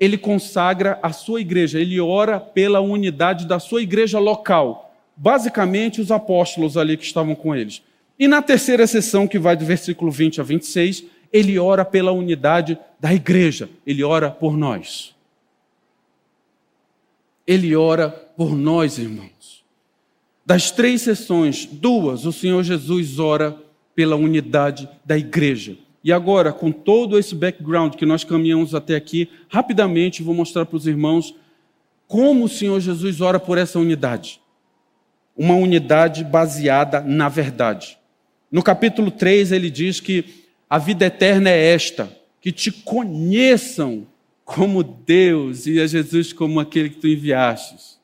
Speaker 2: ele consagra a sua igreja, ele ora pela unidade da sua igreja local, basicamente os apóstolos ali que estavam com eles. E na terceira sessão, que vai do versículo 20 a 26, ele ora pela unidade da igreja, ele ora por nós. Ele ora por nós, irmãos. Das três sessões, duas, o Senhor Jesus ora pela unidade da igreja. E agora, com todo esse background que nós caminhamos até aqui, rapidamente vou mostrar para os irmãos como o Senhor Jesus ora por essa unidade. Uma unidade baseada na verdade. No capítulo 3, ele diz que a vida eterna é esta: que te conheçam como Deus e a Jesus como aquele que tu enviastes.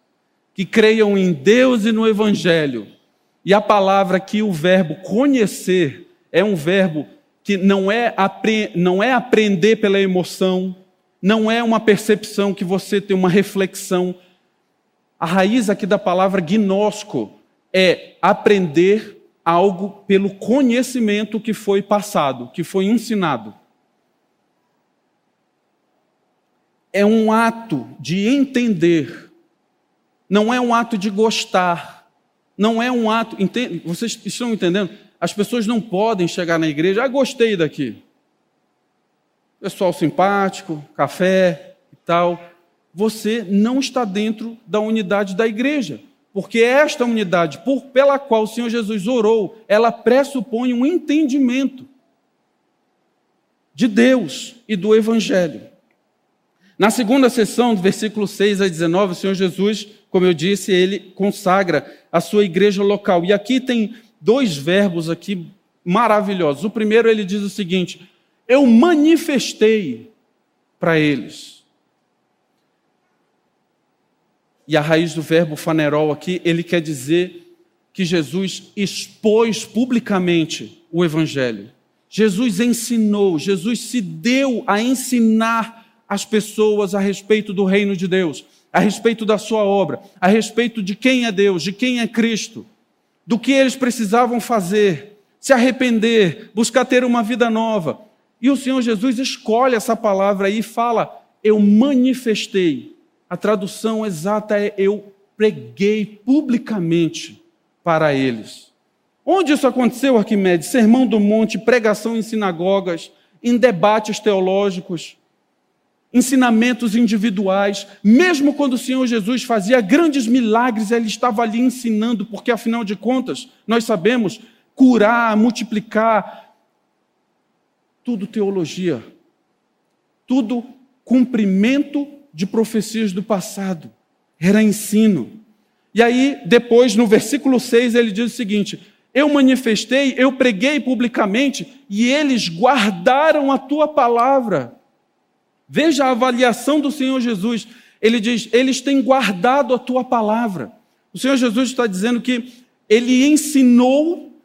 Speaker 2: Que creiam em Deus e no Evangelho e a palavra que o verbo conhecer é um verbo que não é, não é aprender pela emoção, não é uma percepção que você tem uma reflexão. A raiz aqui da palavra gnosco é aprender algo pelo conhecimento que foi passado, que foi ensinado. É um ato de entender, não é um ato de gostar não é um ato. Entende? Vocês estão entendendo? As pessoas não podem chegar na igreja. Ah, gostei daqui. Pessoal simpático, café e tal. Você não está dentro da unidade da igreja. Porque esta unidade por, pela qual o Senhor Jesus orou, ela pressupõe um entendimento de Deus e do Evangelho. Na segunda sessão, do versículo 6 a 19, o Senhor Jesus, como eu disse, ele consagra a sua igreja local. E aqui tem dois verbos aqui maravilhosos. O primeiro ele diz o seguinte: eu manifestei para eles. E a raiz do verbo fanerol aqui, ele quer dizer que Jesus expôs publicamente o evangelho. Jesus ensinou, Jesus se deu a ensinar as pessoas a respeito do reino de Deus, a respeito da sua obra, a respeito de quem é Deus, de quem é Cristo, do que eles precisavam fazer, se arrepender, buscar ter uma vida nova. E o Senhor Jesus escolhe essa palavra aí e fala: Eu manifestei. A tradução exata é: Eu preguei publicamente para eles. Onde isso aconteceu, Arquimedes? Sermão do monte, pregação em sinagogas, em debates teológicos ensinamentos individuais, mesmo quando o Senhor Jesus fazia grandes milagres, ele estava ali ensinando, porque afinal de contas, nós sabemos curar, multiplicar, tudo teologia, tudo cumprimento de profecias do passado, era ensino. E aí, depois, no versículo 6, ele diz o seguinte: Eu manifestei, eu preguei publicamente, e eles guardaram a tua palavra. Veja a avaliação do Senhor Jesus. Ele diz: Eles têm guardado a tua palavra. O Senhor Jesus está dizendo que ele ensinou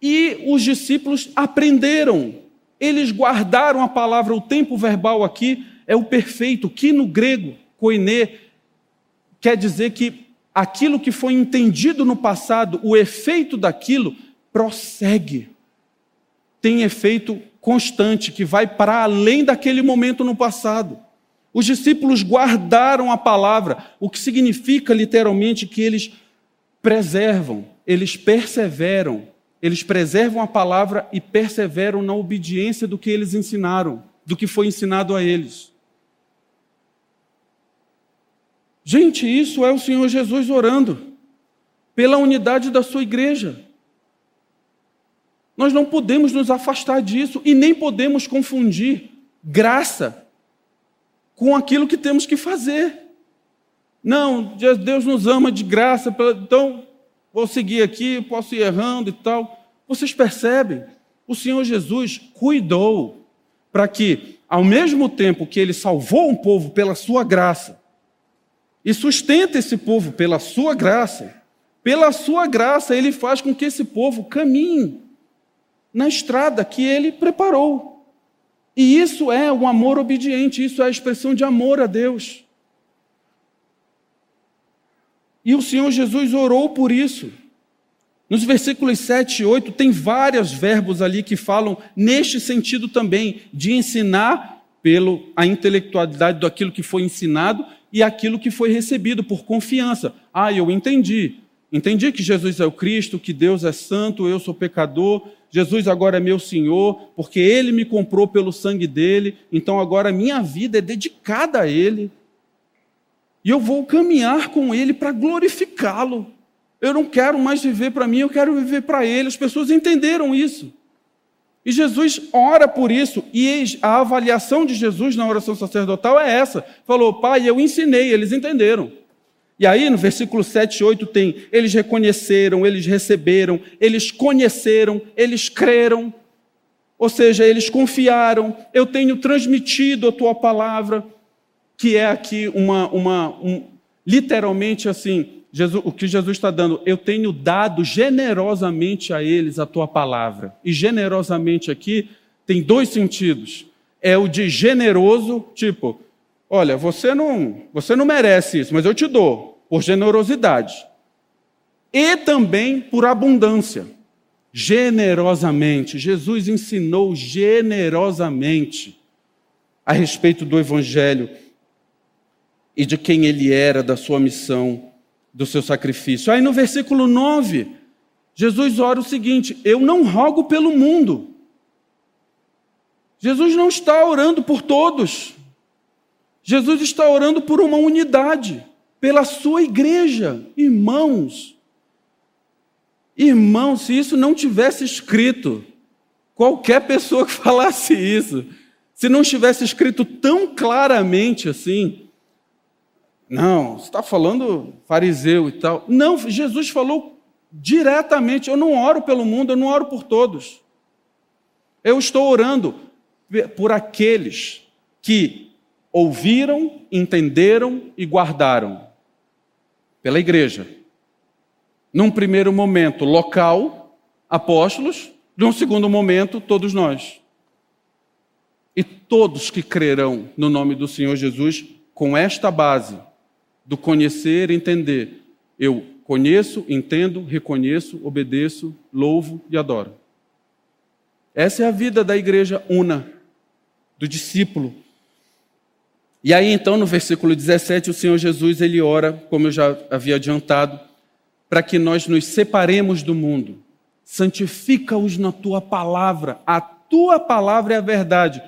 Speaker 2: e os discípulos aprenderam. Eles guardaram a palavra, o tempo verbal aqui é o perfeito, que no grego, koine, quer dizer que aquilo que foi entendido no passado, o efeito daquilo prossegue. Tem efeito constante que vai para além daquele momento no passado. Os discípulos guardaram a palavra, o que significa literalmente que eles preservam, eles perseveram, eles preservam a palavra e perseveram na obediência do que eles ensinaram, do que foi ensinado a eles. Gente, isso é o Senhor Jesus orando pela unidade da sua igreja. Nós não podemos nos afastar disso e nem podemos confundir graça com aquilo que temos que fazer. Não, Deus nos ama de graça, então vou seguir aqui, posso ir errando e tal. Vocês percebem? O Senhor Jesus cuidou para que, ao mesmo tempo que ele salvou um povo pela sua graça, e sustenta esse povo pela sua graça. Pela sua graça, ele faz com que esse povo caminhe na estrada que ele preparou. E isso é um amor obediente, isso é a expressão de amor a Deus. E o Senhor Jesus orou por isso. Nos versículos 7 e 8, tem vários verbos ali que falam neste sentido também, de ensinar pelo a intelectualidade daquilo que foi ensinado e aquilo que foi recebido por confiança. Ah, eu entendi. Entendi que Jesus é o Cristo, que Deus é santo, eu sou pecador, Jesus agora é meu Senhor, porque Ele me comprou pelo sangue dele, então agora minha vida é dedicada a Ele. E eu vou caminhar com Ele para glorificá-lo. Eu não quero mais viver para mim, eu quero viver para Ele. As pessoas entenderam isso. E Jesus ora por isso, e a avaliação de Jesus na oração sacerdotal é essa. Falou, pai, eu ensinei, eles entenderam. E aí no versículo 7 e 8 tem: eles reconheceram, eles receberam, eles conheceram, eles creram, ou seja, eles confiaram, eu tenho transmitido a tua palavra, que é aqui uma, uma um, literalmente assim, Jesus, o que Jesus está dando, eu tenho dado generosamente a eles a tua palavra. E generosamente aqui tem dois sentidos. É o de generoso, tipo, olha, você não, você não merece isso, mas eu te dou, por generosidade. E também por abundância. Generosamente. Jesus ensinou generosamente a respeito do evangelho e de quem ele era, da sua missão do seu sacrifício. Aí no versículo 9, Jesus ora o seguinte: Eu não rogo pelo mundo. Jesus não está orando por todos. Jesus está orando por uma unidade, pela sua igreja. Irmãos, irmãos, se isso não tivesse escrito, qualquer pessoa que falasse isso, se não estivesse escrito tão claramente assim, não, você está falando fariseu e tal. Não, Jesus falou diretamente: eu não oro pelo mundo, eu não oro por todos. Eu estou orando por aqueles que ouviram, entenderam e guardaram. Pela igreja. Num primeiro momento, local, apóstolos. Num segundo momento, todos nós. E todos que crerão no nome do Senhor Jesus com esta base do conhecer e entender. Eu conheço, entendo, reconheço, obedeço, louvo e adoro. Essa é a vida da igreja una, do discípulo. E aí então no versículo 17 o Senhor Jesus ele ora, como eu já havia adiantado, para que nós nos separemos do mundo. Santifica-os na tua palavra. A tua palavra é a verdade.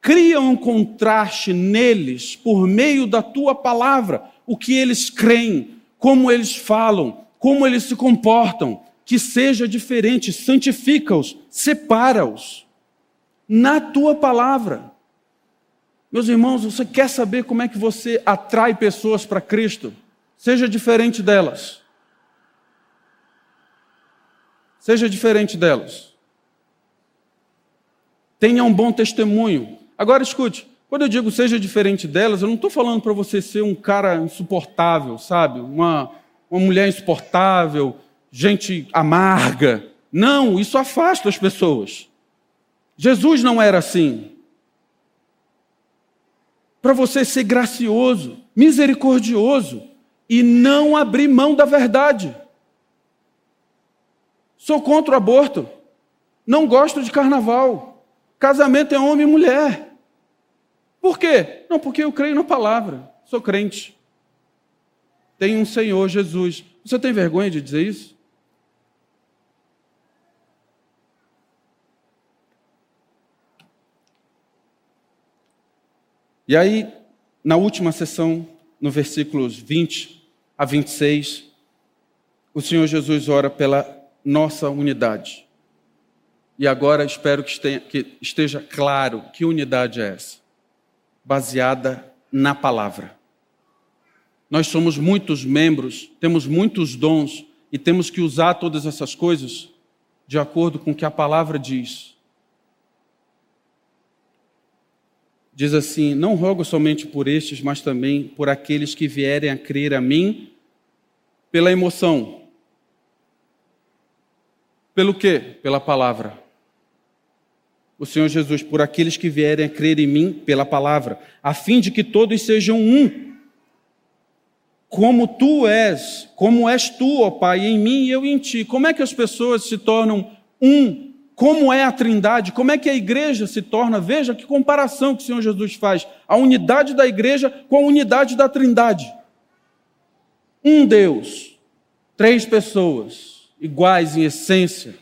Speaker 2: Cria um contraste neles por meio da tua palavra o que eles creem, como eles falam, como eles se comportam, que seja diferente, santifica-os, separa-os na tua palavra. Meus irmãos, você quer saber como é que você atrai pessoas para Cristo? Seja diferente delas. Seja diferente delas. Tenha um bom testemunho. Agora escute, quando eu digo seja diferente delas, eu não estou falando para você ser um cara insuportável, sabe? Uma, uma mulher insuportável, gente amarga. Não, isso afasta as pessoas. Jesus não era assim para você ser gracioso, misericordioso e não abrir mão da verdade. Sou contra o aborto. Não gosto de carnaval. Casamento é homem e mulher. Por quê? Não, porque eu creio na palavra. Sou crente. Tenho um Senhor Jesus. Você tem vergonha de dizer isso? E aí, na última sessão, no versículos 20 a 26, o Senhor Jesus ora pela nossa unidade. E agora espero que esteja claro que unidade é essa baseada na palavra. Nós somos muitos membros, temos muitos dons e temos que usar todas essas coisas de acordo com o que a palavra diz. Diz assim: Não rogo somente por estes, mas também por aqueles que vierem a crer a mim pela emoção. Pelo quê? Pela palavra. O Senhor Jesus, por aqueles que vierem a crer em mim pela palavra, a fim de que todos sejam um. Como tu és, como és tu, ó Pai, em mim e eu em ti. Como é que as pessoas se tornam um como é a trindade, como é que a igreja se torna, veja que comparação que o Senhor Jesus faz, a unidade da igreja com a unidade da trindade. Um Deus, três pessoas, iguais em essência.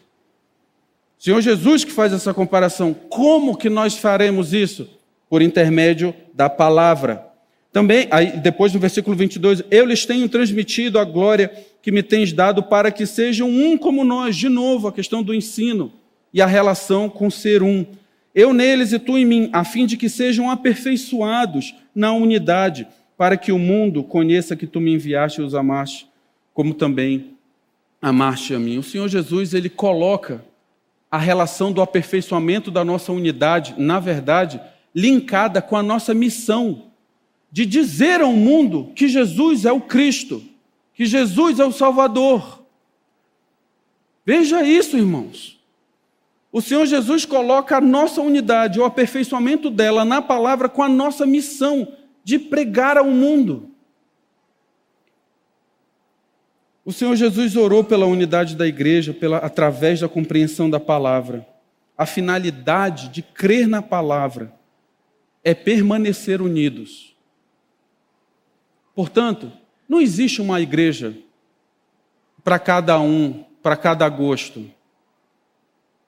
Speaker 2: Senhor Jesus que faz essa comparação, como que nós faremos isso? Por intermédio da palavra. Também, aí, depois no versículo 22, eu lhes tenho transmitido a glória que me tens dado para que sejam um como nós. De novo, a questão do ensino e a relação com ser um. Eu neles e tu em mim, a fim de que sejam aperfeiçoados na unidade, para que o mundo conheça que tu me enviaste e os amaste, como também amaste a mim. O Senhor Jesus, ele coloca a relação do aperfeiçoamento da nossa unidade, na verdade, linkada com a nossa missão de dizer ao mundo que Jesus é o Cristo, que Jesus é o Salvador. Veja isso, irmãos. O Senhor Jesus coloca a nossa unidade, o aperfeiçoamento dela na palavra com a nossa missão de pregar ao mundo. O Senhor Jesus orou pela unidade da igreja pela, através da compreensão da palavra. A finalidade de crer na palavra é permanecer unidos. Portanto, não existe uma igreja para cada um, para cada gosto.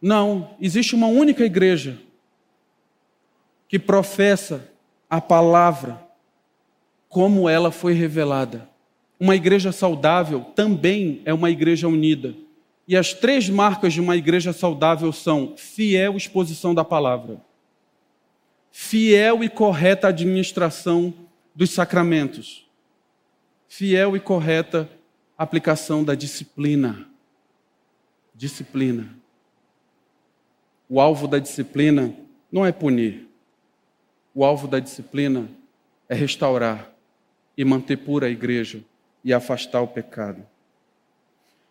Speaker 2: Não, existe uma única igreja que professa a palavra como ela foi revelada. Uma igreja saudável também é uma igreja unida. E as três marcas de uma igreja saudável são fiel exposição da palavra, fiel e correta administração dos sacramentos, fiel e correta aplicação da disciplina. Disciplina. O alvo da disciplina não é punir. O alvo da disciplina é restaurar e manter pura a igreja e afastar o pecado.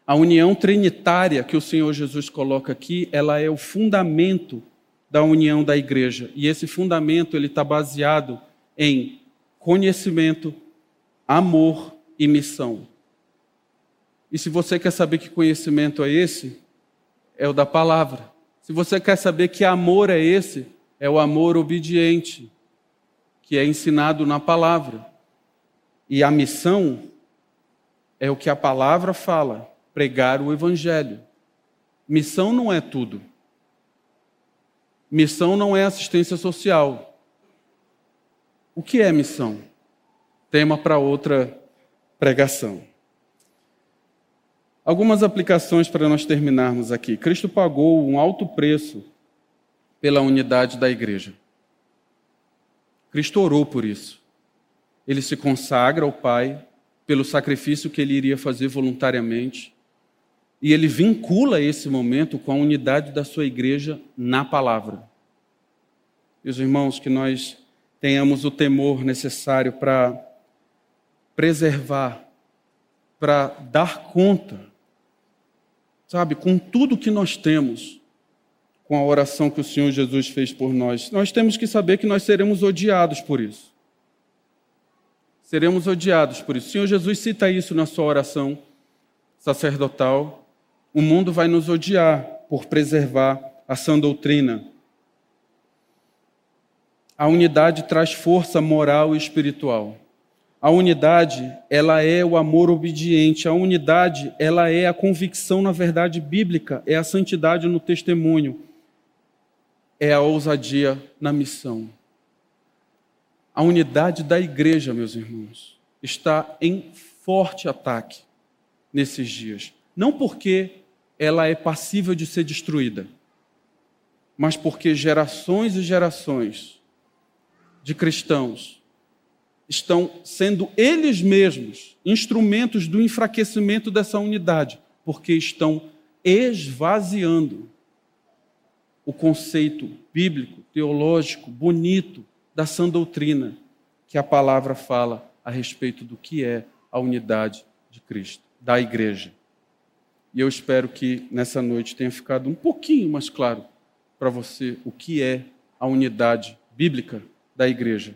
Speaker 2: A união trinitária que o Senhor Jesus coloca aqui, ela é o fundamento da união da igreja. E esse fundamento ele está baseado em conhecimento, amor e missão. E se você quer saber que conhecimento é esse, é o da palavra. Se você quer saber que amor é esse, é o amor obediente, que é ensinado na palavra. E a missão é o que a palavra fala, pregar o evangelho. Missão não é tudo. Missão não é assistência social. O que é missão? Tema para outra pregação. Algumas aplicações para nós terminarmos aqui. Cristo pagou um alto preço pela unidade da igreja. Cristo orou por isso. Ele se consagra ao Pai pelo sacrifício que ele iria fazer voluntariamente. E ele vincula esse momento com a unidade da sua igreja na palavra. Meus irmãos, que nós tenhamos o temor necessário para preservar, para dar conta, sabe, com tudo que nós temos, com a oração que o Senhor Jesus fez por nós. Nós temos que saber que nós seremos odiados por isso. Seremos odiados por isso. O Senhor Jesus cita isso na sua oração sacerdotal o mundo vai nos odiar por preservar a sã doutrina. A unidade traz força moral e espiritual. A unidade, ela é o amor obediente. A unidade, ela é a convicção na verdade bíblica, é a santidade no testemunho, é a ousadia na missão. A unidade da igreja, meus irmãos, está em forte ataque nesses dias. Não porque ela é passível de ser destruída, mas porque gerações e gerações de cristãos estão sendo eles mesmos instrumentos do enfraquecimento dessa unidade, porque estão esvaziando o conceito bíblico, teológico, bonito da sã doutrina que a palavra fala a respeito do que é a unidade de Cristo, da igreja. E eu espero que nessa noite tenha ficado um pouquinho mais claro para você o que é a unidade bíblica da igreja.